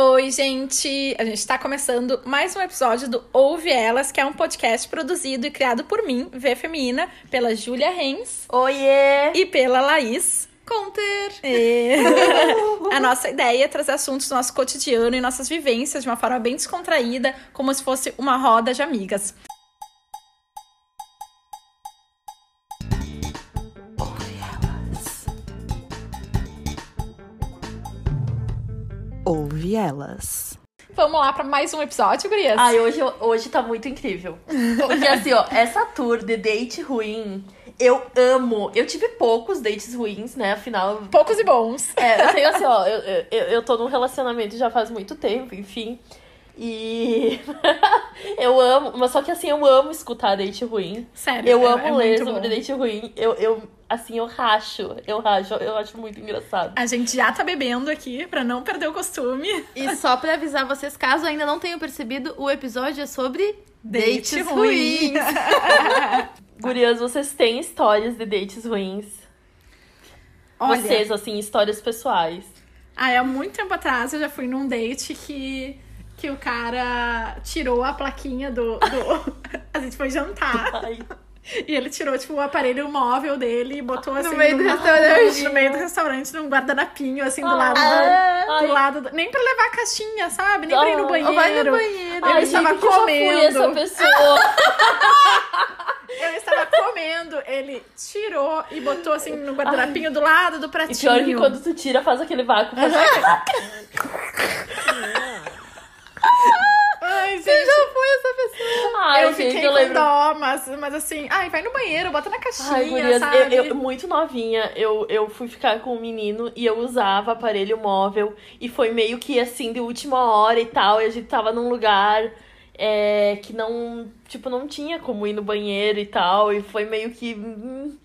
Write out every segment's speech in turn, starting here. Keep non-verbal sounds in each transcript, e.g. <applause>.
Oi, gente! A gente está começando mais um episódio do Ouve Elas, que é um podcast produzido e criado por mim, V Feminina, pela Júlia Reis Oiê! e pela Laís. Conter. <laughs> E... a nossa ideia é trazer assuntos do nosso cotidiano e nossas vivências de uma forma bem descontraída, como se fosse uma roda de amigas. Ouve elas. Vamos lá para mais um episódio, gurias? Ai, hoje, hoje tá muito incrível. Porque assim, ó, essa tour de date ruim, eu amo. Eu tive poucos dates ruins, né? Afinal. Poucos e bons. É, eu tenho assim, ó, eu, eu, eu tô num relacionamento já faz muito tempo, enfim. E <laughs> eu amo, mas só que assim, eu amo escutar date ruim. Sério. Eu é- amo é ler muito sobre bom. date ruim. Eu, eu, assim, eu racho. Eu racho, eu acho muito engraçado. A gente já tá bebendo aqui pra não perder o costume. E só pra avisar vocês, caso ainda não tenham percebido, o episódio é sobre Date dates ruim. ruins. <laughs> Gurias, vocês têm histórias de dates ruins? Olha, Vocês, assim, histórias pessoais. Aí, há muito tempo atrás, eu já fui num date que, que o cara tirou a plaquinha do. do... <laughs> a gente foi jantar. Ai. E ele tirou, tipo, o aparelho móvel dele e botou assim. meio do numa- restaurante. No meio do restaurante, num guardanapinho, assim, do Ah, lado. ai. do, do lado. do- Nem pra levar a caixinha, sabe? Nem pra ir no Ah, banheiro. Vai no banheiro. Ele Ai, estava gente, que eu comendo. essa pessoa. <laughs> Eu estava comendo, ele tirou e botou assim no guardanapinho do lado do E pratinho. pior que quando tu tira, faz aquele vácuo. Faz... <laughs> Ai, gente. Já foi essa pessoa. Ai, eu gente, fiquei eu com lembro. dó, mas, mas assim, ai, vai no banheiro, bota na caixinha, Ai, gurias, sabe? eu, eu- muito novinha, eu, eu fui ficar com um menino e eu usava aparelho móvel. E foi meio que assim, de última hora e tal. E a gente tava num lugar é, que não, tipo, não tinha como ir no banheiro e tal. E foi meio que. hum.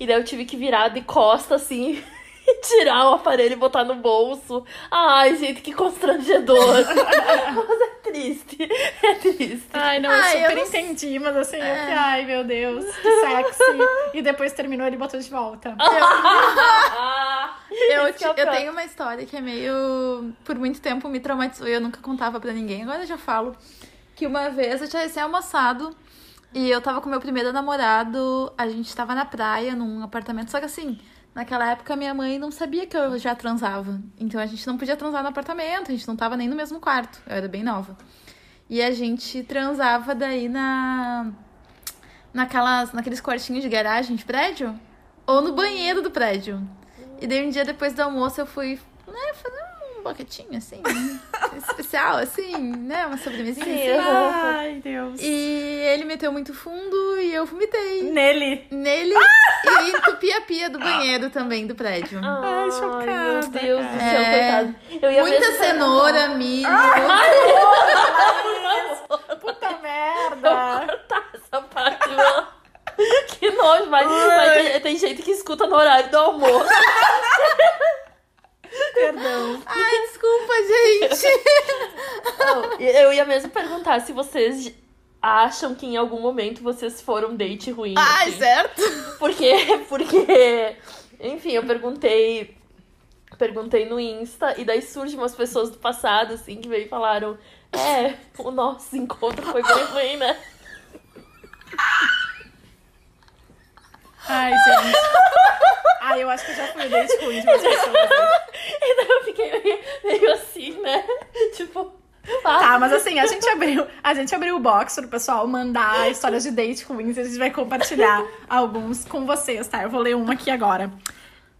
E daí eu tive que virar de costa assim. <laughs> e <laughs> Tirar o aparelho e botar no bolso. Ai, gente, que constrangedor. <laughs> mas é triste. É triste. Ai, não, Ai, eu super eu não entendi, mas assim, eu É. fiquei, ai, meu Deus, que sexy. <laughs> e depois terminou, ele botou de volta. Eu, que é eu tenho uma história que é meio. Por muito tempo me traumatizou e eu nunca contava pra ninguém. Agora eu já falo. Que uma vez eu tinha recém-almoçado e eu tava com meu primeiro namorado. A gente tava na praia, num apartamento. Só que assim, naquela época minha mãe não sabia que eu já transava. Então a gente não podia transar no apartamento, a gente não tava nem no mesmo quarto. Eu era bem nova. E a gente transava daí na. Naquelas, naqueles quartinhos de garagem de prédio. Ou no banheiro do prédio. E daí um dia depois do almoço eu fui, né, fazer um boquetinho assim, <laughs> especial, assim, né, uma sobremesinha Sim, assim. Ai, Deus. E ele meteu muito fundo e eu vomitei Nele. nele e entupi a pia do banheiro também do prédio. Ai, chocada, meu Deus do céu, cara. coitado. Eu ia Muita cenoura, milho. Puta merda. cortar essa parte, mano. Que nojo, mas, mas tem, tem gente que escuta no horário do almoço. <laughs> Perdão. Ai, desculpa, gente. Não, Eu ia mesmo perguntar se vocês acham que em algum momento vocês foram date ruim. Ai, assim. certo. Porque, porque, enfim, eu perguntei, perguntei no Insta e daí surgem umas pessoas do passado, assim, que veio e falaram, é, o nosso encontro foi bem ruim, né? Ai, gente. Ai, eu acho que eu já fui date ruim de umas pessoas. <laughs> E daí eu fiquei meio, meio assim, né? Tipo, ah, Tá, mas assim, a gente abriu, a gente abriu o box pro pessoal mandar histórias de date ruins e a gente vai compartilhar alguns com vocês, tá? Eu vou ler uma aqui agora.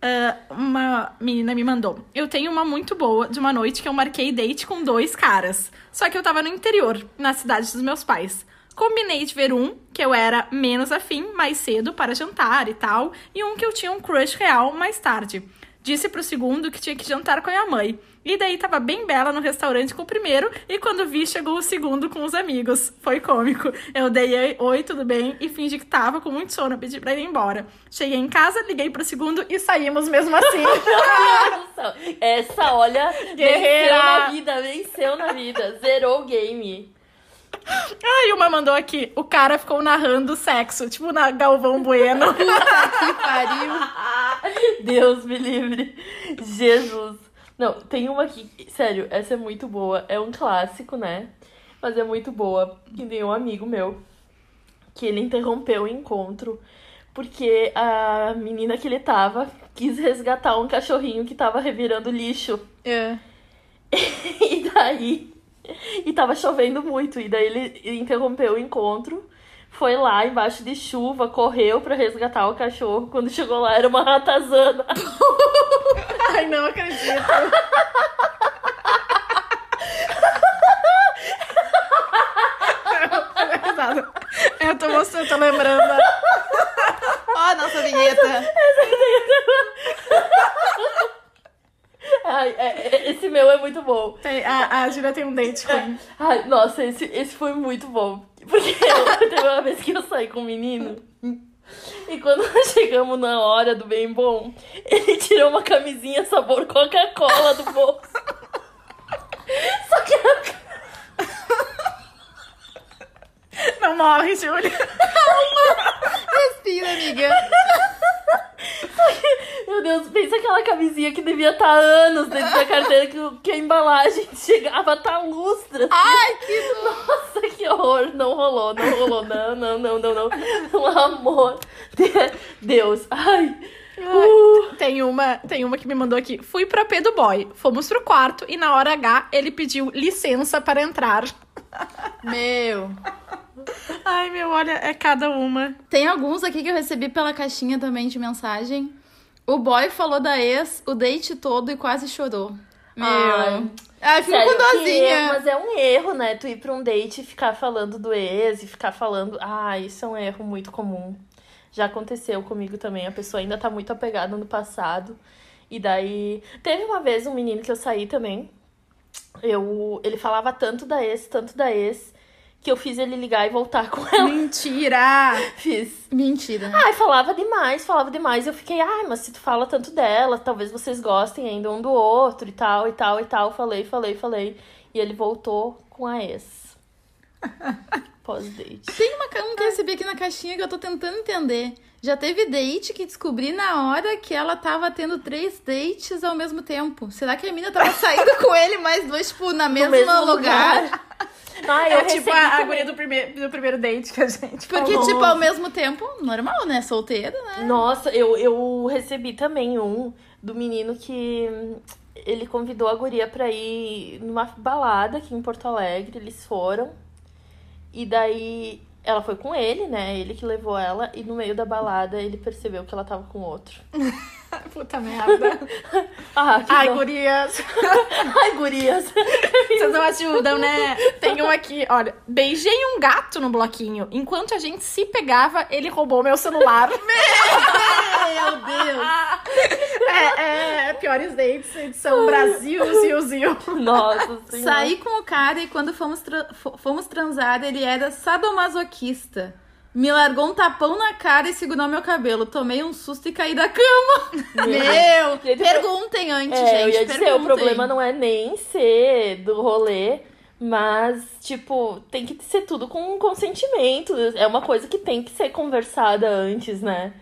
Ah, uma menina me mandou. Eu tenho uma muito boa de uma noite que eu marquei date com dois caras. Só que eu tava no interior, na cidade dos meus pais. Combinei de ver um, que eu era menos afim, mais cedo para jantar e tal, e um que eu tinha um crush real mais tarde. Disse pro segundo que tinha que jantar com a minha mãe. E daí tava bem bela no restaurante com o primeiro, e quando vi, chegou o segundo com os amigos. Foi cômico. Eu dei oi, tudo bem, e fingi que tava com muito sono, pedi pra ir embora. Cheguei em casa, liguei pro segundo e saímos mesmo assim. <laughs> Essa, olha, Guerreira. venceu na vida, venceu na vida. Zerou o game. Ai, uma mandou aqui, o cara ficou narrando sexo, tipo na Galvão Bueno. <laughs> Que pariu. Deus me livre. Jesus. Não, tem uma aqui, sério, essa é muito boa. É um clássico, né? Mas é muito boa. Que tem um amigo meu que ele interrompeu o encontro porque a menina que ele tava quis resgatar um cachorrinho que tava revirando lixo. É. <laughs> E daí. E tava chovendo muito. E daí ele interrompeu o encontro. Foi lá embaixo de chuva, correu pra resgatar o cachorro. Quando chegou lá, era uma ratazana. <laughs> Ai, não acredito. Eu tô mostrando, tô lembrando. Ó, a nossa vinheta. Ai, é- é- esse meu é muito bom. Tem- a, a Júlia tem um date com Ai, nossa, esse, esse foi muito bom. Porque eu, <laughs> teve uma vez que eu saí com um menino. E quando nós <laughs> chegamos na hora do bem bom, ele tirou uma camisinha sabor Coca-Cola do bolso. <laughs> Só que a Não morre, Júlia. Respira, amiga. Meu Deus, pensa aquela camisinha que devia estar há anos dentro da carteira, que, que a embalagem <laughs> chegava a estar lustra. Ai, que <laughs> Nossa, que horror. Não rolou, não rolou. Não, não, não, não, não. Pelo amor de Deus. Ai. Uh. Tem uma, tem uma que me mandou aqui. Fui pra P do boy. Fomos pro quarto e na hora H ele pediu licença para entrar. Meu. Ai, meu, olha, é cada uma. Tem alguns aqui que eu recebi pela caixinha também de mensagem. O boy falou da ex o date todo e quase chorou. Meu. Ai. Ai, fico Sério, com dozinha. mas é um erro, né? Tu ir pra um date e ficar falando do ex e ficar falando. Ah, isso é um erro muito comum. Já aconteceu comigo também. A pessoa ainda tá muito apegada no passado. E daí. Teve uma vez um menino que eu saí também. Eu, ele falava tanto da ex, tanto da ex, que eu fiz ele ligar e voltar com ela. Mentira! <laughs> Fiz. Mentira. Ai, falava demais, falava demais. Eu fiquei, ai, mas se tu fala tanto dela, talvez vocês gostem ainda um do outro e tal, e tal, e tal. Falei, falei, falei. E ele voltou com a ex. <laughs> Pós-date. Tem uma, um que eu recebi aqui na caixinha que eu tô tentando entender. Já teve date que descobri na hora que ela tava tendo três dates ao mesmo tempo. Será que a mina tava <laughs> saindo com ele mais dois, tipo, na No mesmo, mesmo lugar? Ai, <laughs> eu É tipo a, a guria do primeiro, do primeiro date que a gente Porque, falou. tipo, ao mesmo tempo, normal, né? Solteiro, né? Nossa, eu, eu recebi também um do menino que ele convidou a guria pra ir numa balada aqui em Porto Alegre. Eles foram. E daí ela foi com ele, né? Ele que levou ela. E no meio da balada ele percebeu que ela tava com outro. <laughs> Puta merda. <laughs> Ah, Ai, gurias. <laughs> Ai, gurias. Vocês não ajudam, né? Tem um aqui, olha. Beijei um gato no bloquinho. Enquanto a gente se pegava, ele roubou meu celular. Meu Deus! <laughs> é, é, piores dates, edição Brasil, Zil, Zil. Nossa <laughs> senhora. Saí com o cara e quando fomos, tra- fo- fomos transar, ele era sadomasoquista. Me largou um tapão na cara e segurou meu cabelo. Tomei um susto e caí da cama. <laughs> Meu! Gente, Perguntem antes, É, gente. eu ia dizer, o problema não é nem ser do rolê, mas, tipo, tem que ser tudo com consentimento. É uma coisa que tem que ser conversada antes, né?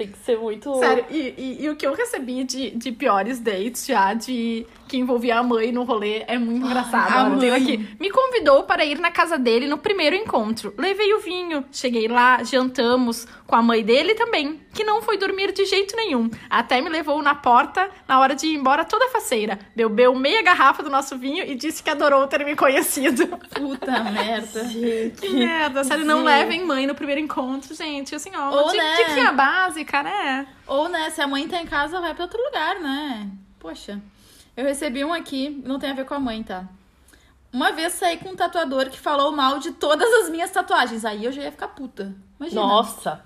Tem que ser muito. Sério, e, e- e o que eu recebi de, de piores dates já, de que envolvia a mãe no rolê, é muito engraçado. a Olha, tem mãe. aqui. Me convidou para ir na casa dele no primeiro encontro. Levei o vinho, cheguei lá, jantamos com a mãe dele também, que não foi dormir de jeito nenhum. Até me levou na porta na hora de ir embora toda faceira. Bebeu meia garrafa do nosso vinho e disse que adorou ter me conhecido. Puta merda. Gente. Que merda, sério, não levem mãe no primeiro encontro, gente. Assim, ó, Ou, uma né? diquinha básica, né? Ou, né, se a mãe tá em casa, vai pra outro lugar, né? Poxa. Eu recebi um aqui, não tem a ver com a mãe, tá? Uma vez saí com um tatuador que falou mal de todas as minhas tatuagens. Aí eu já ia ficar puta. Imagina. Nossa.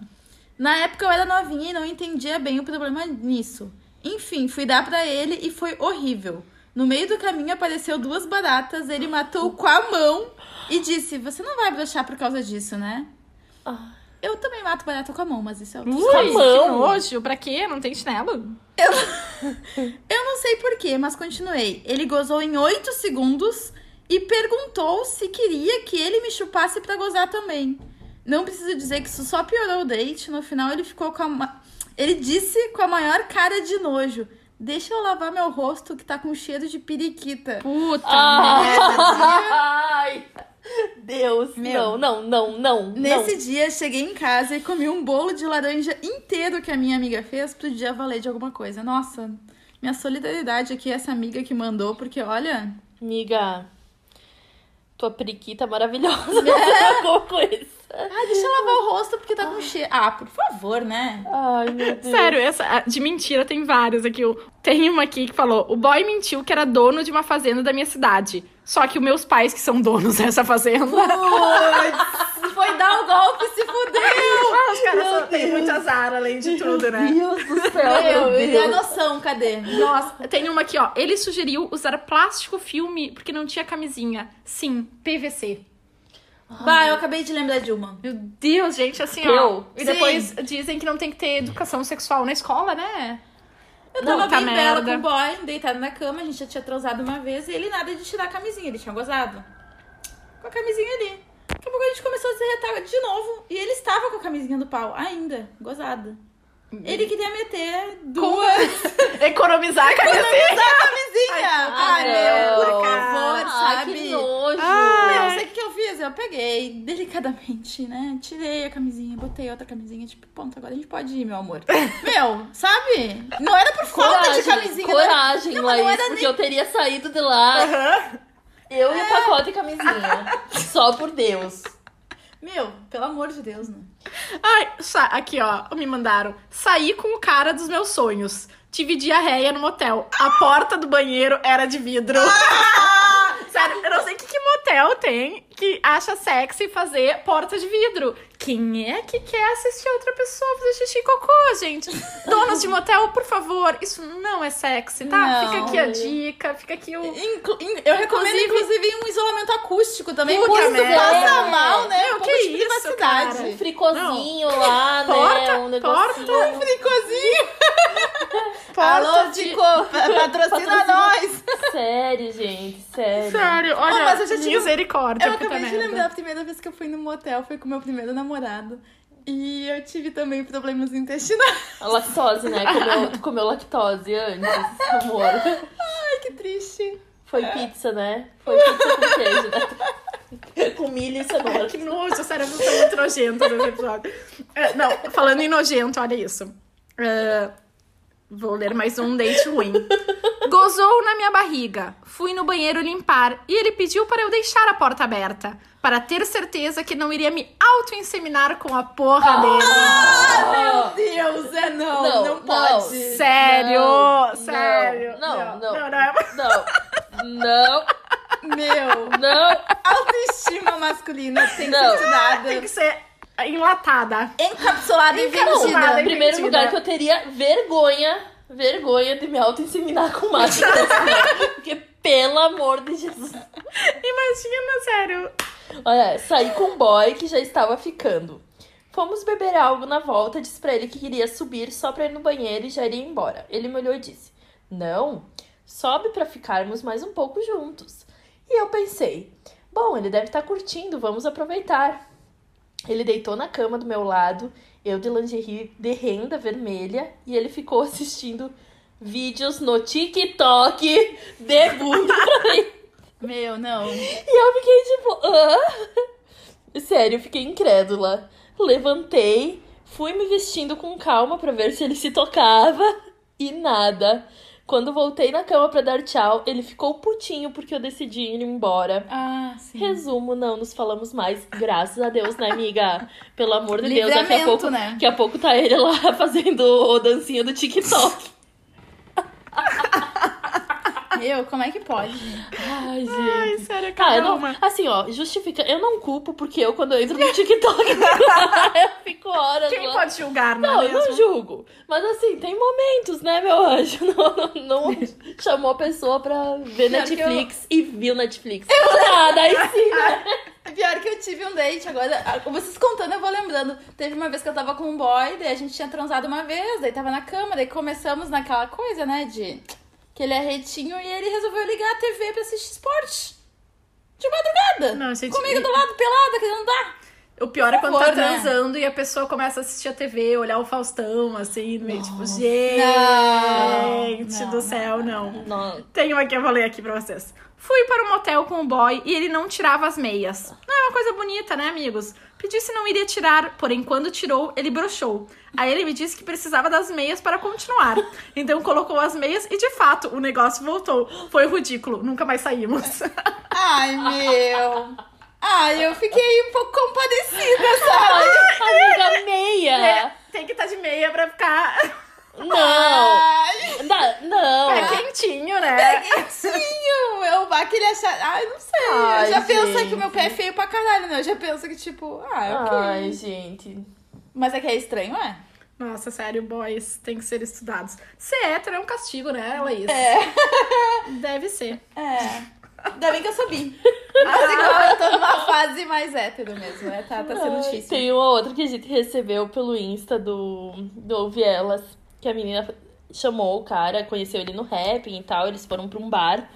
Na época eu era novinha e não entendia bem o problema nisso. Enfim, fui dar pra ele e foi horrível. No meio do caminho apareceu duas baratas, ele matou com a mão e disse: Você não vai broxar por causa disso, né? Ah. Eu também mato barata com a mão, mas isso é outro Com a que mão. nojo. Pra quê? Não tem chinelo? Eu <laughs> não sei porquê, mas continuei. Ele gozou em 8 segundos e perguntou se queria que ele me chupasse pra gozar também. Não preciso dizer que isso só piorou o date. No final ele ficou com a. Ele disse com a maior cara de nojo. Deixa eu lavar meu rosto que tá com cheiro de periquita. Puta Ai, <laughs> Deus, Meu. não, não, não, não. Nesse dia, cheguei em casa e comi um bolo de laranja inteiro que a minha amiga fez pro dia valer de alguma coisa. Nossa, minha solidariedade aqui é essa amiga que mandou, porque olha. não. Amiga, tua periquita <laughs> maravilhosa. É. alguma coisa. Ah, deixa eu lavar o rosto porque tá com cheiro. Ah, por favor, né? Ai, meu <laughs> Deus. Sério, essa de mentira tem várias aqui. Tem uma aqui que falou: o boy mentiu que era dono de uma fazenda da minha cidade. Só que os meus pais que são donos <laughs> dessa fazenda. Putz, foi dar o golpe, se fudeu! Ah, os caras só têm muito azar, além de tudo, né? Meu Deus do céu, Meu, meu e a Deus. noção, cadê? Nossa, tem uma aqui, ó. Ele sugeriu usar plástico filme porque não tinha camisinha. Sim, PVC. Bah, eu acabei de lembrar de uma. Meu Deus, gente, assim, ó. Eu? E depois dizem que não tem que ter educação sexual na escola, né? Eu tava Puta bem bela merda. com o boy, deitado na cama, a gente já tinha transado uma vez e ele nada de tirar a camisinha, ele tinha gozado. Com a camisinha ali. Daqui a pouco a gente começou a se retar de novo e ele estava com a camisinha do pau, ainda, gozada. Ele queria meter duas. <laughs> Economizar a camisinha. a camisinha! Ai, meu, por favor, Ai, sabe? que nojo. Não, sei o que eu fiz. Eu peguei delicadamente, né? Tirei a camisinha, botei outra camisinha, tipo, ponto, agora a gente pode ir, meu amor. <laughs> meu, sabe? Não era por falta de camisinha. coragem, Não, mas não Laís, era porque eu teria saído de lá, eu É. e o pacote e camisinha. Só por Deus. Meu, pelo amor de Deus, né? Ai, aqui, ó, me mandaram. Saí com o cara dos meus sonhos. Tive diarreia no motel. A porta do banheiro era de vidro. <laughs> Sério, eu não sei o que, que motel tem que acha sexy fazer porta de vidro. Quem é que quer assistir outra pessoa fazer xixi e cocô, gente? Donos de motel, por favor, isso não é sexy, tá? Não. Fica aqui a dica, fica aqui o. Inclu- in- eu recomendo, Inclusive- inclusive, um isolamento acústico também, Puta porque merda. passa mal, né? Meu, Um que de isso, privacidade. cara? Um fricozinho lá, Porta, né? Um negocinho. porta. Fricozinho. Porta Alô, de- patrocina Patrocina. nós. Sério, gente, sério. Sério, olha, Oh, mas eu já tive- misericórdia, Eu acabei de lembrar a primeira vez que eu fui no motel, foi com meu primeiro namorado. E eu tive também problemas intestinais. A lactose, né? Comeu, tu comeu lactose antes, amor. Ai, que triste. Foi pizza, né? Foi pizza com queijo, né? Com milho e cenoura. Que nojo, sério, eu vou ser muito nojenta nesse episódio. É, não, falando em nojento, olha isso. É, vou ler mais um date ruim. Gozou na minha barriga. Fui no banheiro limpar e ele pediu para eu deixar a porta aberta. Para ter certeza que não iria me auto-inseminar com a porra dele. Meu Deus, é não, não, Não, pode. Sério, Não, sério. não, não, não, não. não é- Não, não, Meu, não. autoestima masculina tem que Não. ser estudada, Tem que ser enlatada. encapsulada e Encapsulada. vendida. Em primeiro lugar que eu teria vergonha, vergonha de me auto-inseminar com máquina. <laughs> Porque, pelo amor de Jesus. Imagina, sério. Olha, saí com um boy que já estava ficando. Fomos beber algo na volta, disse pra ele que queria subir só pra ir no banheiro e já iria embora. Ele me olhou e disse: Não, sobe pra ficarmos mais um pouco juntos. E eu pensei: Bom, ele deve estar curtindo, vamos aproveitar. Ele deitou na cama do meu lado, eu de lingerie de renda vermelha, e ele ficou <laughs> assistindo vídeos no TikTok de bunda pra mim. Meu, não. E eu fiquei tipo, Hã? Sério, eu fiquei incrédula. Levantei, fui me vestindo com calma pra ver se ele se tocava e nada. Quando voltei na cama pra dar tchau, ele ficou putinho porque eu decidi ir embora. Ah, sim. Resumo, não nos falamos mais. Graças a Deus, né, amiga? Pelo amor de Deus, daqui a pouco, né? daqui a pouco tá ele lá <laughs> fazendo dancinha do TikTok. <laughs> Meu, como é que pode? Ai, gente. Ai, sério, Tá, eu não, calma. assim, ó, justifica. Eu não culpo porque eu, quando eu entro no TikTok, <laughs> eu fico horas Quem lá. pode julgar, não, Não, é eu não julgo. Mas assim, tem momentos, né, meu anjo? <laughs> Não, não, não chamou a pessoa pra ver Pior Netflix e viu Netflix. Ah, <laughs> daí sim, né? Pior que eu tive um date agora. ah, Vocês contando, eu vou lembrando. Teve uma vez que eu tava com um boy, daí a gente tinha transado uma vez, daí tava na cama, daí começamos naquela coisa, né, de. Que ele é retinho e ele resolveu ligar a TV pra assistir esporte. De madrugada. Não, gente, Comigo do lado, pelada, querendo dar. O pior é Por quando tá favor, né? transando e a pessoa começa a assistir a TV, olhar o Faustão, assim, meio tipo, gente Não, do não, céu, não. Não. Tem uma que eu ler aqui pra vocês. Fui para um motel com o boy e ele não tirava as meias. Não é uma coisa bonita, né, amigos? Pedi se não iria tirar, porém, quando tirou, ele broxou. Aí ele me disse que precisava das meias para continuar. Então colocou as meias e, de fato, o negócio voltou. Foi ridículo, nunca mais saímos. Ai, meu. Ai, eu fiquei um pouco compadecida, sabe? Amiga meia! É, tem que estar de meia pra ficar Não! Ai, Da- Não! é quentinho, né? quentinho. Eu vá querer achar. Ai, não sei. Ai, eu já penso gente. que o meu pé é feio pra caralho, né? Eu já penso que, tipo, ah, ok. Ai, gente. Mas é que é estranho, é? Nossa, sério, boys têm que ser estudados. Ser hétero é um castigo, né, Laís? É. <laughs> Deve ser. É. Ainda bem que eu bi. <laughs> Mas igual eu tô numa fase mais hétero mesmo. É, tá, tá sendo difícil. Tem uma outra que a gente recebeu pelo Insta do, do Ouve Elas, que a menina chamou o cara, conheceu ele no rap e tal, eles foram pra um bar.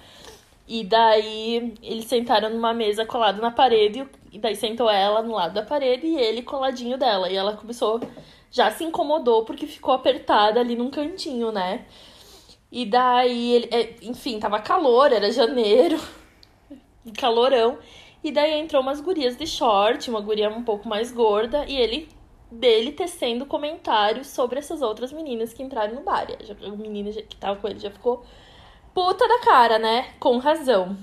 E daí eles sentaram numa mesa colada na parede, e daí sentou ela no lado da parede e ele coladinho dela. E ela começou, já se incomodou porque ficou apertada ali num cantinho, né? E daí, ele, é, enfim, tava calor, era janeiro, <laughs> calorão. E daí entrou umas gurias de short, uma guria um pouco mais gorda, e ele dele tecendo comentários sobre essas outras meninas que entraram no bar. Menino já- que tava com ele já ficou puta da cara, né? Com razão.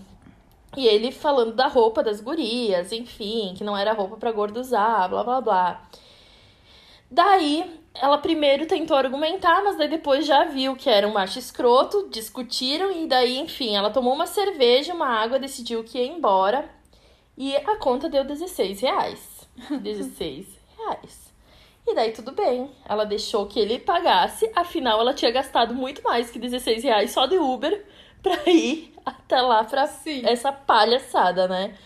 E ele falando da roupa das gurias, enfim, que não era roupa pra gordo usar, blá blá blá. Daí, ela primeiro tentou argumentar, mas daí depois já viu que era um macho escroto, discutiram e daí, enfim, ela tomou uma cerveja, uma água, decidiu que ia embora e a conta deu 16 reais. <laughs> 16 reais. E daí tudo bem, ela deixou que ele pagasse, afinal ela tinha gastado muito mais que 16 reais só de Uber <laughs> pra ir até lá pra Sim. essa palhaçada, né?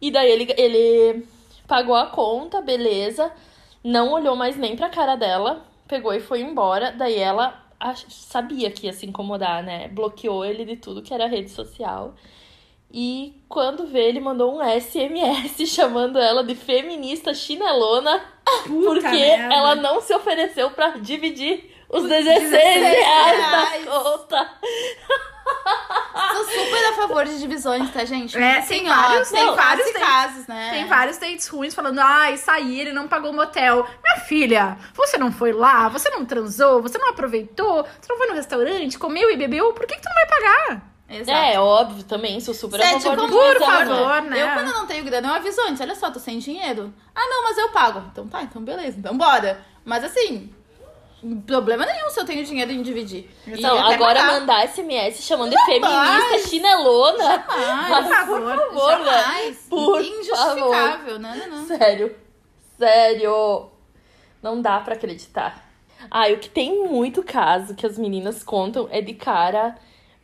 E daí ele, ele pagou a conta, beleza. Não olhou mais nem pra cara dela. Pegou e foi embora. Daí ela sabia que ia se incomodar, né? Bloqueou ele de tudo que era rede social. E quando vê, ele mandou um SMS <laughs> chamando ela de feminista chinelona. porque merda. ela não se ofereceu pra dividir os 16 16 reais da conta. Sou super a favor de divisões, tá, gente? É, tem ó, vários- tem não, vários tem- casos, né? Tem vários dates ruins falando, ai, saí, ele não pagou o motel. Minha filha, você não foi lá, você não transou, você não aproveitou, você não foi no restaurante, comeu e bebeu, por que, que tu não vai pagar? Exato. É, óbvio também, sou super a Sete favor do Por né? favor, né? Eu, quando não tenho grana, eu aviso antes. Olha só, tô sem dinheiro. Ah, não, mas eu pago. Então tá, então beleza. Então bora. Mas assim, problema nenhum se eu tenho dinheiro em dividir. E Não, até agora pagar. mandar SMS chamando de feminista chinelona. Ai, Por favor, por favor, né? Jamais. Por Injustificável. Não, não, não. Sério. Sério. Não dá pra acreditar. Ah, e o que tem muito caso que as meninas contam é de cara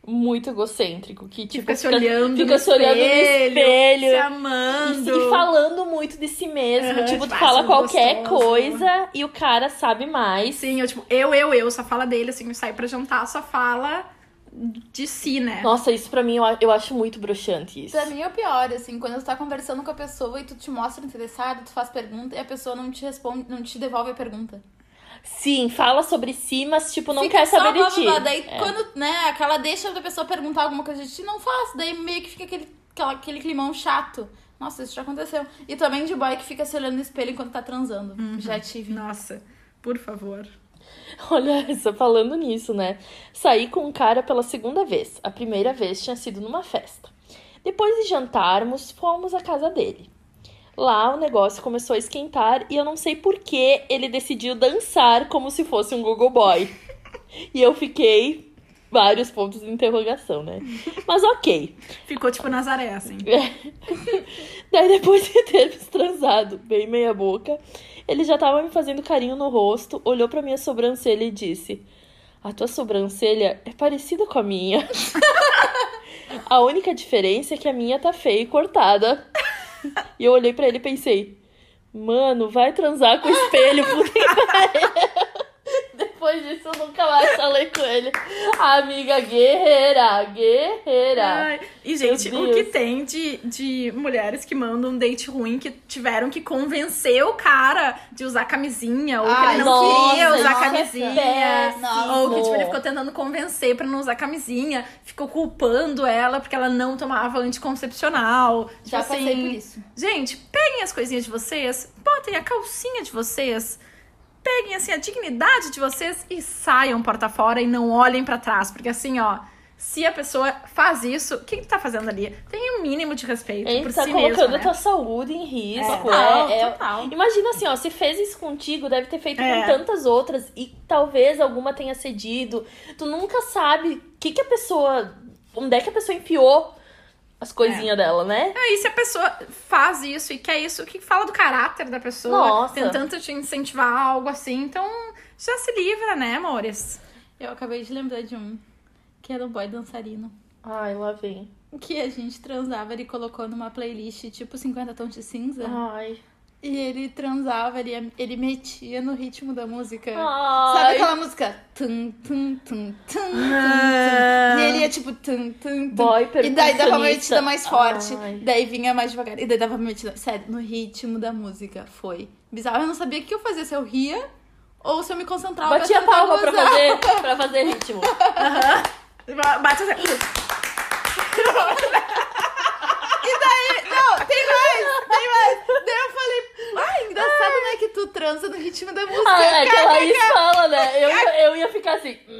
muito egocêntrico. Que, tipo, Fica se olhando fica no se olhando no espelho. se E, amando. e falando muito de si mesmo. Aham, tipo, tu ah, fala qualquer gostoso. coisa e o cara sabe mais. Sim, eu, tipo, eu, eu, eu, só fala dele, assim, sai pra jantar, só fala de si, né? Nossa, isso pra mim eu, eu acho muito broxante isso. Pra mim é o pior, assim, quando tu tá conversando com a pessoa e tu te mostra interessado, tu faz pergunta e a pessoa não te responde, não te devolve a pergunta. Sim, fala sobre si, mas tipo, não Fica quer saber blá, de blá, ti. blá. Daí, É. quando, né, aquela deixa da pessoa perguntar alguma coisa de ti, não faz. Daí meio que fica aquele, aquela, aquele climão chato. Nossa, isso já aconteceu. E também de boy que fica se olhando no espelho enquanto tá transando. Uhum. Já tive. Nossa, por favor. Olha, <laughs> só falando nisso, né? Saí com um cara pela segunda vez. A primeira vez tinha sido numa festa. Depois de jantarmos, fomos à casa dele. Lá o negócio começou a esquentar e eu não sei por que ele decidiu dançar como se fosse um Google Boy. <laughs> E eu fiquei vários pontos de interrogação, né? Mas ok. Ficou tipo Nazaré, assim. <laughs> Daí depois de termos transado bem meia boca, ele já tava me fazendo carinho no rosto, olhou pra minha sobrancelha e disse: "A tua sobrancelha é parecida com a minha. <laughs> a única diferença é que a minha tá feia e cortada." E eu olhei pra ele e pensei: "Mano, vai transar com o espelho, puta que pariu." Depois disso eu nunca mais falei com ele. Amiga guerreira, guerreira. Ai, e, gente, o que tem de, de mulheres que mandam um date ruim que tiveram que convencer o cara de usar camisinha, ou que Ai, ele não nossa, queria usar nossa, camisinha. Ou que tipo, ele ficou tentando convencer pra não usar camisinha, ficou culpando ela porque ela não tomava anticoncepcional. Tipo Já passei assim, por isso. Gente, peguem as coisinhas de vocês, botem a calcinha de vocês, peguem assim a dignidade de vocês e saiam porta fora e não olhem pra trás, porque assim, ó, se a pessoa faz isso, o que que tu tá fazendo ali? Tem um mínimo de respeito Ele por tá si colocando mesmo, a né? tua saúde em risco. Total, é, é- total. Imagina assim, ó, se fez isso contigo, deve ter feito É. com tantas outras e talvez alguma tenha cedido. Tu nunca sabe o que, que a pessoa. Onde é que a pessoa enfiou as coisinhas dela, né? Aí se a pessoa faz isso e quer isso, o que fala do caráter da pessoa, Nossa. tentando te incentivar a algo assim, então já se livra, né, amores? Eu acabei de lembrar de um, que era o boy dançarino. Ai, lá vem. Que a gente transava, ele colocou numa playlist tipo 50 tons de cinza. Ai. E ele transava, ele, ele metia no ritmo da música. Sabe Ai. aquela música? Tum, tum, tum, tum, tum, Ah. tum. E ele ia tipo tum, tum, tum. Boy E daí dava uma metida mais forte. Ai. Daí vinha mais devagar. E daí dava uma metida. Sério, no ritmo da música. Foi bizarro. Eu não sabia o que eu fazia, se eu ria ou se eu me concentrava. Batia pra tentar palma pra fazer, <laughs> pra fazer ritmo. Bate assim. <laughs> E daí, não, tem mais, tem mais. Daí eu falei, ai, engraçado, né, que tu transa no ritmo da música. Ah, é que a. Laís fala, né? Eu, ia- eu ia ficar assim. hum.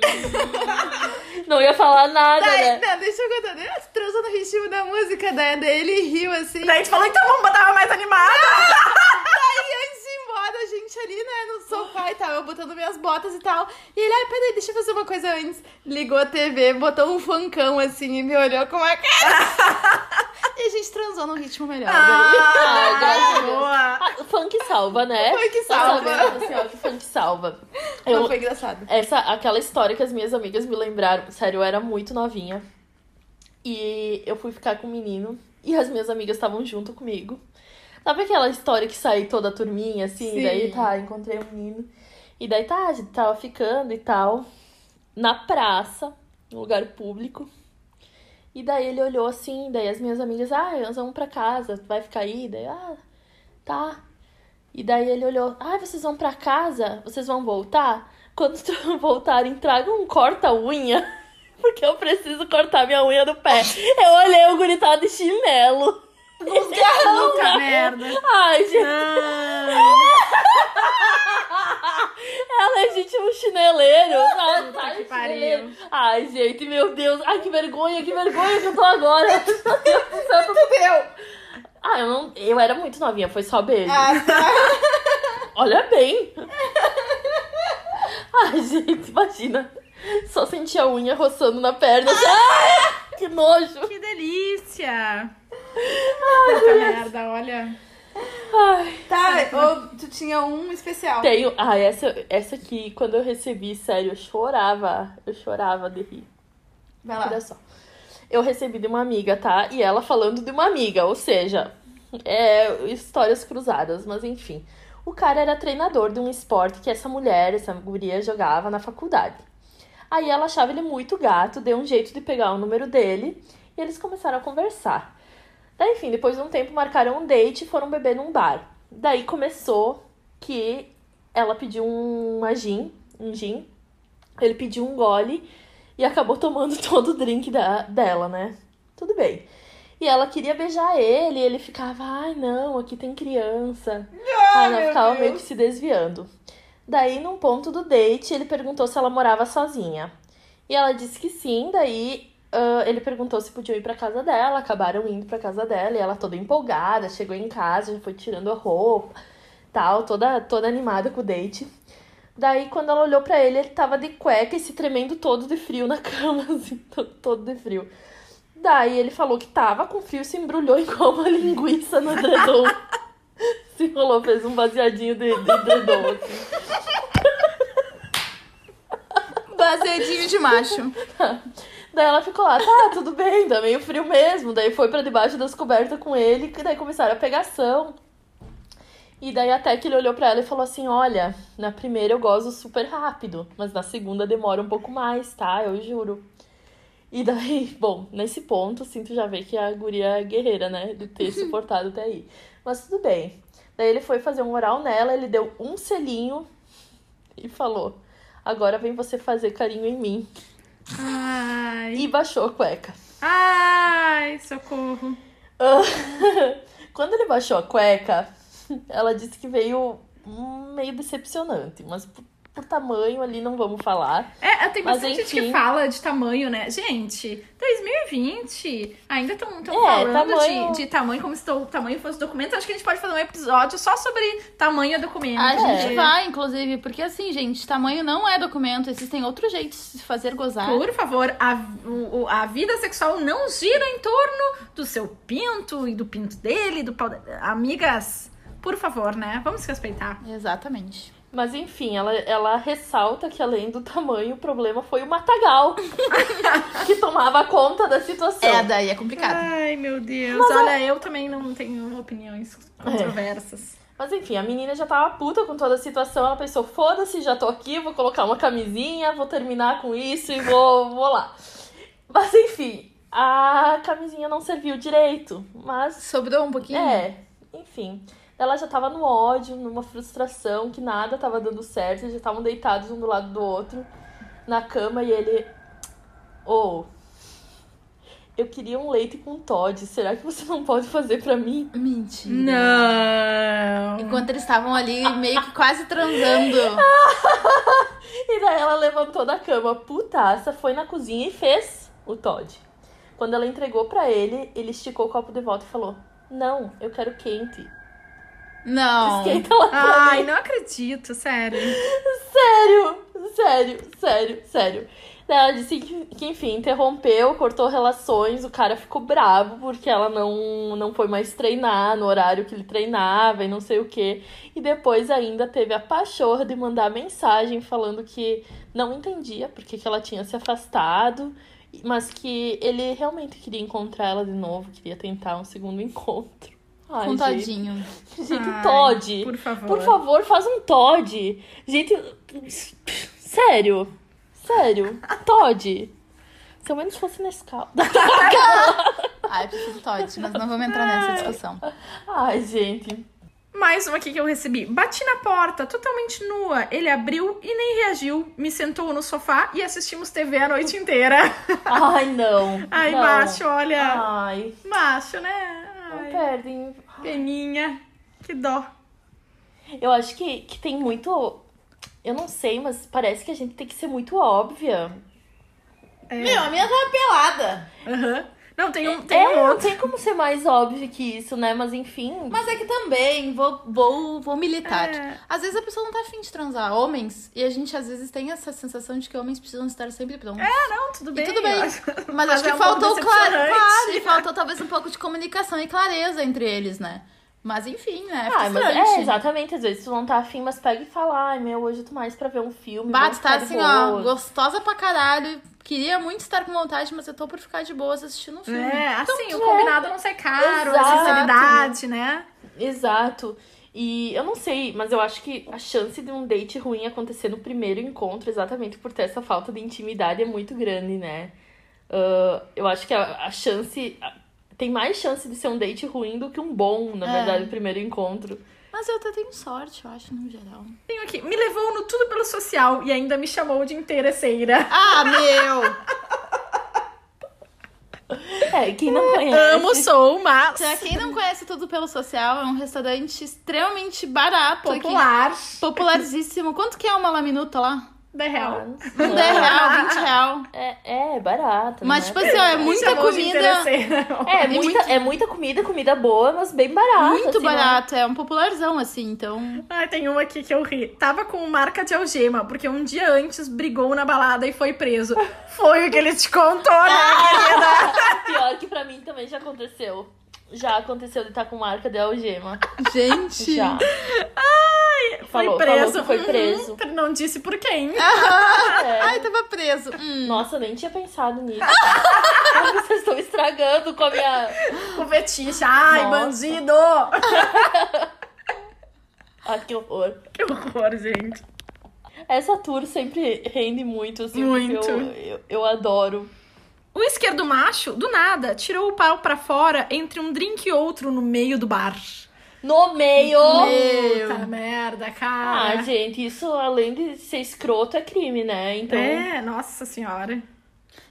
Não ia falar nada, Daí, né? não, deixa eu contar. Tu transa no ritmo da música, daí, daí ele riu assim. Daí a gente falou, então vamos botar mais animada. Daí antes de ir embora, a gente ali, né, no sofá e tal, eu botando minhas botas e tal. E ele, ai, peraí, deixa eu fazer uma coisa antes. Ligou a TV, botou um funkão assim e me olhou com uma cara. <laughs> e a gente transou num ritmo melhor. <laughs> Ai, graças a Deus. boa. Ah, funk salva, né? Funk salva. sabendo, assim, ó, que funk salva. Não, Eu, foi engraçado. essa, aquela história que as minhas amigas me lembraram. Sério, eu era muito novinha. E eu fui ficar com um menino. E as minhas amigas estavam junto comigo. Sabe aquela história que sai toda a turminha, assim? Sim. Daí, tá, encontrei um menino. E daí, tá, a gente tava ficando e tal. Na praça, num lugar público. E daí ele olhou assim, daí as minhas amigas, ah, nós vamos pra casa, tu vai ficar aí? Daí, ah, tá. E daí ele olhou, ah, vocês vão pra casa? Vocês vão voltar? Quando <laughs> voltarem, tragam um corta-unha. <laughs> Porque eu preciso cortar minha unha do pé. Eu olhei o guri tava de chinelo. Puta <laughs> merda. Ai, gente, é legítimo chineleiro. <laughs> Ela tá que pariu. Ai, gente, meu Deus. Ai, que vergonha, que vergonha que eu tô agora. <laughs> Meu Deus do céu, Deu. Ah, eu não. Eu era muito novinha, foi só beijo. Ah, tá. <laughs> Olha bem. Ai, gente, imagina. Só senti a unha roçando na perna. Ai, que nojo. que delícia. Puta merda, olha. Ai. Tá, ou tu tinha um especial. Tenho. Ah, essa, essa aqui, quando eu recebi, sério, eu chorava. Eu chorava de rir. Vai lá. Olha só. Eu recebi de uma amiga, tá? E ela falando de uma amiga, ou seja, é, histórias cruzadas, mas enfim. O cara era treinador de um esporte que essa mulher, essa guria, jogava na faculdade. Aí ela achava ele muito gato, deu um jeito de pegar o número dele e eles começaram a conversar. Daí, enfim, depois de um tempo marcaram um date e foram beber num bar. Daí começou que ela pediu um uma gin, um gin, ele pediu um gole e acabou <laughs> tomando todo o drink da, dela, né? Tudo bem. E ela queria beijar ele, e ele ficava, ai não, aqui tem criança. Aí ela ficava Deus. meio que se desviando. Daí, num ponto do date, ele perguntou se ela morava sozinha. E ela disse que sim, daí ah, ele perguntou se podiam ir pra casa dela, acabaram indo pra casa dela, e ela toda empolgada, chegou em casa, já foi tirando a roupa, tal, toda, toda animada com o date. Daí, quando ela olhou pra ele, ele tava de cueca e se tremendo todo de frio na <laughs> cama, assim, todo, todo de frio. Daí ele falou que tava com frio, se embrulhou igual uma linguiça no edredom. <laughs> se enrolou, fez um baseadinho de, de edredom, assim. Baseadinho de macho. <laughs> Daí ela ficou lá, tá, tudo bem, tá meio frio mesmo. Daí foi pra debaixo das cobertas com ele, que daí começaram a pegação. E daí até que ele olhou pra ela e falou assim: Olha, na primeira eu gozo super rápido, mas na segunda demora um pouco mais, tá? Eu juro. E daí, <laughs> bom, nesse ponto, assim, tu já vê que a guria é guerreira, né? De ter suportado <laughs> até aí. Mas tudo bem. Daí ele foi fazer um oral nela, ele deu um selinho e falou: Agora vem você fazer carinho em mim. Ai. E baixou a cueca. Ai, socorro. <laughs> Quando ele baixou a cueca, ela disse que veio hum, meio decepcionante, mas por, tamanho ali não vamos falar. É, tem Mas, bastante gente que fala de tamanho, né? Gente, 2020, ainda estão É, falando tamanho- De, de tamanho, como se o tamanho fosse documento. Acho que a gente pode fazer um episódio só sobre tamanho e documento. A gente porque- vai, inclusive, porque assim, gente, tamanho não é documento, existem outros jeitos de fazer gozar. Por favor, a, o- a vida sexual não gira em torno do seu pinto e do pinto dele, do pau. Amigas, por favor, né? Vamos se respeitar. Exatamente. Mas enfim, ela, ela ressalta que além do tamanho, o problema foi o matagal <laughs> que tomava conta da situação. É, daí é complicado. Ai, meu Deus. Olha, eu também não tenho opiniões controversas. Mas enfim, a menina já tava puta com toda a situação. Ela pensou: foda-se, já tô aqui, vou colocar uma camisinha, vou terminar com isso e vou, vou lá. Mas enfim, a camisinha não serviu direito. Mas Sobrou um pouquinho? É, enfim. Ela já tava no ódio, numa frustração, que nada tava dando certo. Eles já estavam deitados um do lado do outro na cama e ele. Ô. eu queria um leite com Todd. Será que você não pode fazer pra mim? Mentira. Não. Enquanto eles estavam ali meio que quase transando. <laughs> E daí ela levantou da cama, putaça, foi na cozinha e fez o Todd. Quando ela entregou pra ele, ele esticou o copo de volta e falou: Não, eu quero quente. Não. Esquenta lá Ai, não acredito, sério. Sério, sério, sério, sério. Ela disse que, que, enfim, interrompeu, cortou relações, o cara ficou bravo porque ela não, não foi mais treinar no horário que ele treinava e não sei o que. E depois ainda teve a pachorra de mandar mensagem falando que não entendia porque que ela tinha se afastado, mas que ele realmente queria encontrar ela de novo, queria tentar um segundo <laughs> encontro. Ai, Com gente, todinho. gente Ai, Todd. Por favor. Por favor, faz um Todd. Gente, sério. Sério. Todd. Se ao menos fosse Nescau. <laughs> Ai, eu preciso Todd, mas não vamos entrar nessa discussão. Ai, gente. Mais uma aqui que eu recebi. Bati na porta, totalmente nua. Ele abriu e nem reagiu. Me sentou no sofá e assistimos TV a noite inteira. Ai, não. Ai, não. macho, olha. Ai, Macho, né? Não Ai, perdem. peninha. Que dó. Eu acho que, que tem muito. Eu não sei, mas parece que a gente tem que ser muito óbvia. Meu, a minha tava pelada. Aham. Não, tem um, tem é, um não outro. tem como ser mais óbvio que isso, né? Mas enfim. Mas é que também, vou, vou, vou militar. É. Às vezes a pessoa não tá afim de transar. Homens, e a gente às vezes tem essa sensação de que homens precisam estar sempre prontos. Ah, não, tudo E bem. tudo bem. <laughs> acho. Mas, acho é que um faltou claro, claro, e faltou talvez um pouco de comunicação e clareza entre eles, né? Mas enfim, né? É Ah, mas é, exatamente. Às vezes tu não tá afim, mas pega e fala, ai meu, hoje eu tô mais pra ver um filme. Bate, vamos tá assim, ó, boas." gostosa pra caralho. Queria muito estar com vontade, mas eu tô por ficar de boas assistindo um filme. É, assim, o é. combinado não sai caro, a Exato. sinceridade, né? Exato. E eu não sei, mas eu acho que a chance de um date ruim acontecer no primeiro encontro, exatamente por ter essa falta de intimidade, é muito grande, né? Ah, eu acho que a, a chance. a- Tem mais chance de ser um date ruim do que um bom, na É. verdade, o primeiro encontro. Mas eu até tenho sorte, eu acho, no geral. Tenho aqui. Me levou no tudo pelo social e ainda me chamou de interesseira. Ah, meu! É, quem não conhece. Amo, sou, mas. Pra quem não conhece Tudo Pelo Social, é um restaurante extremamente barato aqui. Popular. Popularíssimo. Quanto que é uma laminuta lá? Da Ah, real. não sei. 10 real, 20 real. É, é barato. Mas, né? tipo assim, ó, é muita comida. interesseira. <laughs> É, E muita, muito- é muita comida, comida boa, mas bem barata. Muito assim, né? barato, é um popularzão, assim, então. Ai, tem uma aqui que eu ri. Tava com marca de algema, porque um dia antes brigou na balada e foi preso. Foi o que ele te contou, né, <laughs> querida? Pior que pra mim também já aconteceu. Já aconteceu de estar com marca de algema. Gente! Já. Foi Falou, preso. falou que foi Uhum, preso. não disse por quem. <laughs> É. Ai, tava preso. Hum. Nossa, eu nem tinha pensado nisso. <laughs> Ai, Vocês estão estragando com a minha. O fetiche. Ai, Nossa. bandido. <laughs> Ah, que horror. Que horror, gente. Essa tour sempre rende muito, assim, Muito. eu, eu, eu adoro. O esquerdo macho, do nada, tirou o pau pra fora entre um drink e outro no meio do bar. No meio! Puta merda, cara. Ah, gente, isso além de ser escroto é crime, né? Então. É, nossa senhora.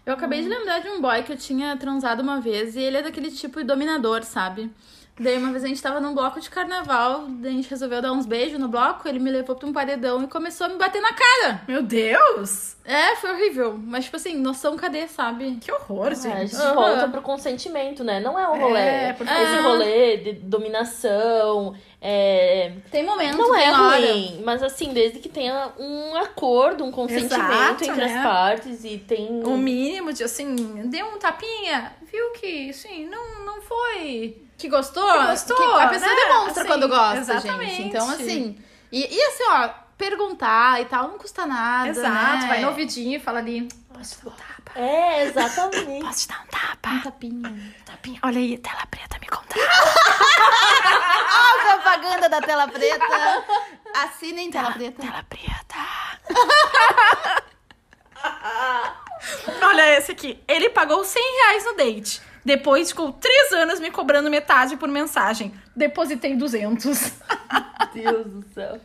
Eu acabei de lembrar de um boy que eu tinha transado uma vez e ele é daquele tipo dominador, sabe? Daí uma vez a gente tava num bloco de carnaval, daí a gente resolveu dar uns beijos no bloco, ele me levou pra um paredão e começou a me bater na cara. Meu Deus! É, foi horrível. Mas, tipo assim, noção cadê, sabe? Que horror, É, a gente. gente Aham. volta pro consentimento, né? Não é um rolê. É, por favor. Esse rolê de dominação. É... Tem momentos, Não é tem hora. ruim, mas assim, desde que tenha um acordo, um consentimento Exato, entre né? as partes e tem. O mínimo de assim, deu um tapinha, viu que, sim, não, não foi. Que gostou? Que gostou, Que a pessoa né? demonstra Assim, quando gosta, exatamente. gente. Então, assim... E, e assim, ó, perguntar e tal não custa nada, Exato, né? vai no ouvidinho e fala ali, posso te dar um tapa? É, exatamente. <laughs> Posso te dar um tapa? Um tapinha. Tapinha. Olha aí, tela preta me contrata. <laughs> A propaganda da tela preta. Assinem tela preta. Tela preta. <laughs> Olha esse aqui. Ele pagou 100 reais no date. Depois ficou três anos me cobrando metade por mensagem. Depositei 200. Deus do céu.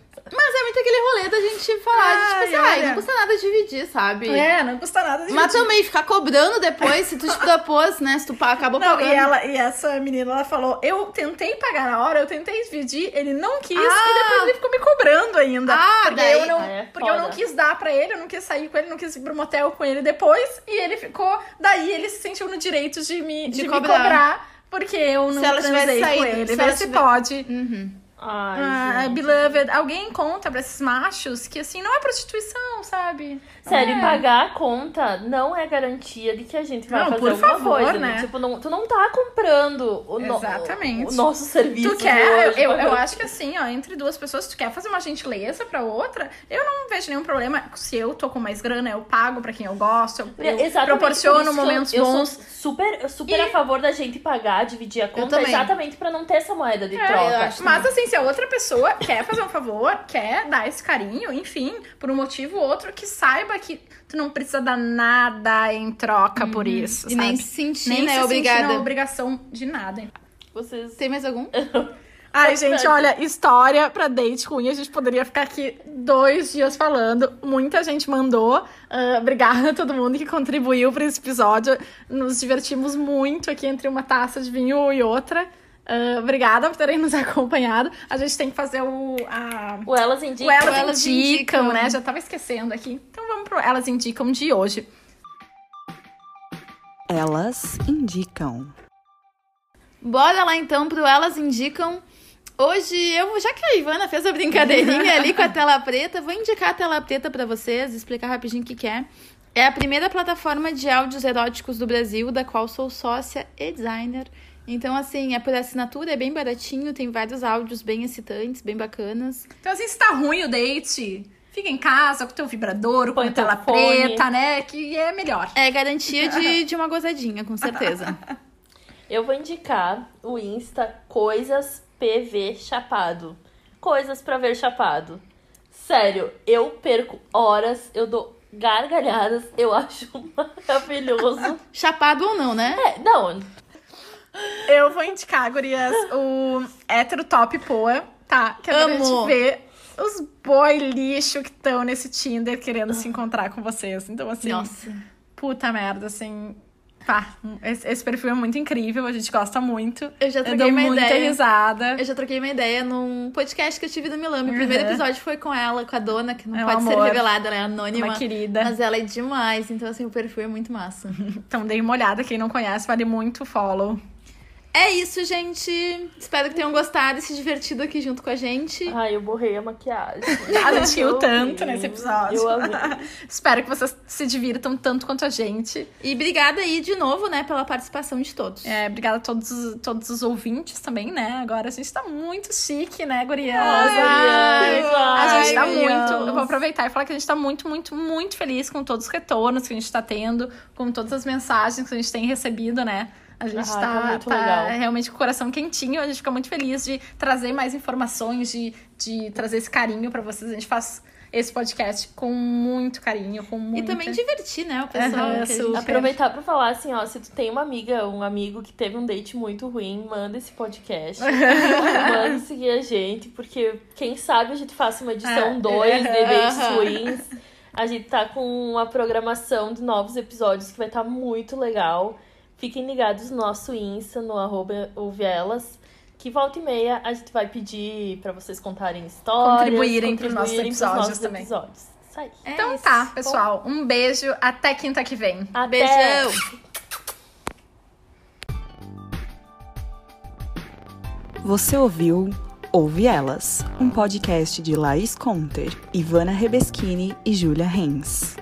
Aquele rolê da gente falar, de, tipo assim, ai, olha. não custa nada dividir, sabe? É, não custa nada de Mas também ficar cobrando depois, se tu propôs, né? Se tu acabou Não, pagando. e, ela, e essa menina, ela falou, eu tentei pagar na hora, eu tentei dividir, ele não quis, Ah. e depois ele ficou me cobrando ainda. Ah, porque daí- eu não, Ah, é porque eu não foda. quis dar pra ele, eu não quis sair com ele, não quis ir pro motel com ele depois, e ele ficou, daí ele se sentiu no direito de me, De de me cobrar. cobrar, porque eu não Se ela tivesse transei com saído, ele. se Vê ela se tiver- pode. Uhum. Ai, Ah, gente. beloved, alguém conta pra esses machos que assim, não é prostituição, sabe? Sério, é. pagar a conta não é garantia de que a gente vai Não, fazer por alguma favor, coisa, né? Tipo, não, tu não tá comprando o, no- o nosso serviço. Tu quer? hoje, eu, eu pagando. acho que assim, ó, entre duas pessoas, tu quer fazer uma gentileza pra outra, eu não vejo nenhum problema. Se eu tô com mais grana, eu pago pra quem eu gosto, eu, eu É, Exatamente por proporciono eu- momentos eu bons. sou super, super E- a favor da gente pagar, dividir a conta, exatamente pra não ter essa moeda de É, troca. eu Mas assim, se a outra pessoa quer fazer um favor, quer dar esse carinho, enfim, por um motivo ou outro, que saiba que tu não precisa dar nada em troca por isso. E nem sabe? se sentir, nem né? se obrigada. sentir na obrigação de nada. Vocês. Tem mais algum? <laughs> Ai, gente, olha, história pra date ruim. A gente poderia ficar aqui dois dias falando. Muita gente mandou. Ah, obrigada a todo mundo que contribuiu pra esse episódio. Nos divertimos muito aqui entre uma taça de vinho e outra. Ah, obrigada por terem nos <laughs> acompanhado. A gente tem que fazer o. A... O Elas O Indicam. Elas, Elas Indicam, Indicam. né? Já tava esquecendo aqui. Então vamos pro Elas Indicam de hoje. Elas indicam. Bora lá então pro Elas Indicam. Hoje eu, já que a Ivana fez a brincadeirinha ali com a <laughs> tela preta, vou indicar a tela preta pra vocês, explicar rapidinho o que, que é. É a primeira plataforma de áudios eróticos do Brasil, da qual sou sócia e designer. Então, assim, é por assinatura, é bem baratinho, tem vários áudios bem excitantes, bem bacanas. Então, assim, se tá ruim o date, fica em casa com o teu vibrador, com Põe a teu tela fone. preta, né? Que é melhor. É garantia de, <laughs> de uma gozadinha, com certeza. Eu vou indicar o Insta Coisas PV Chapado. Coisas pra ver chapado. Sério, eu perco horas, eu dou gargalhadas, eu <laughs> acho maravilhoso. Chapado ou não, né? É, não, Eu vou indicar, gurias, o hétero top poa, tá? Que é Amo. gente ver os boy lixo que estão nesse Tinder querendo se encontrar com vocês. Então, assim, Nossa. puta merda, assim. Pá, esse, esse perfil é muito incrível, a gente gosta muito. Eu já Eu troquei dou uma muita ideia. risada. Eu já troquei uma ideia num podcast que eu tive do Milame. O primeiro Uhum. episódio foi com ela, com a dona, que não É um pode ser amor. revelada, ela é anônima. Uma querida. Mas ela é demais, então assim, o perfil é muito massa. Então, dei uma olhada. Quem não conhece, vale muito o follow. É isso, gente. Espero que tenham gostado e se divertido aqui junto com a gente. Ai, eu borrei a maquiagem. <laughs> A gente riu Eu tanto nesse episódio. Eu amei. <laughs> Espero que vocês se divirtam tanto quanto a gente. E obrigada aí de novo, né, pela participação de todos. É, obrigada a todos, os- todos os ouvintes também, né? Agora a gente tá muito chique, né, gurias? Ai, a gente tá muito. Eu vou aproveitar e falar que a gente tá muito, muito, muito feliz com todos os retornos que a gente tá tendo, com todas as mensagens que a gente tem recebido, né? A gente Ah, tá, tá muito tá legal. realmente com o coração quentinho. A gente fica muito feliz de trazer mais informações, de, de trazer esse carinho pra vocês. A gente faz esse podcast com muito carinho, com E muito... também divertir, né, o pessoal. Aham, que a gente- super. Aproveitar pra falar assim, ó, se tu tem uma amiga, um amigo que teve um date muito ruim, manda esse podcast. <laughs> manda seguir a gente, porque quem sabe a gente faça uma edição Ah, 2 de dates aham. ruins. A gente tá com uma programação de novos episódios que vai estar muito legal. Fiquem ligados no nosso Insta, no arroba ouvelas, que volta e meia a gente vai pedir pra vocês contarem histórias. Contribuírem contribuírem pros episódios nossos também. episódios. Isso aí. É Então isso. tá, pessoal. Um beijo. Até quinta que vem. Até! Beijão! Você ouviu Ouve Elas, um podcast de Laís Conter, Ivana Rebeschini e Júlia Renz.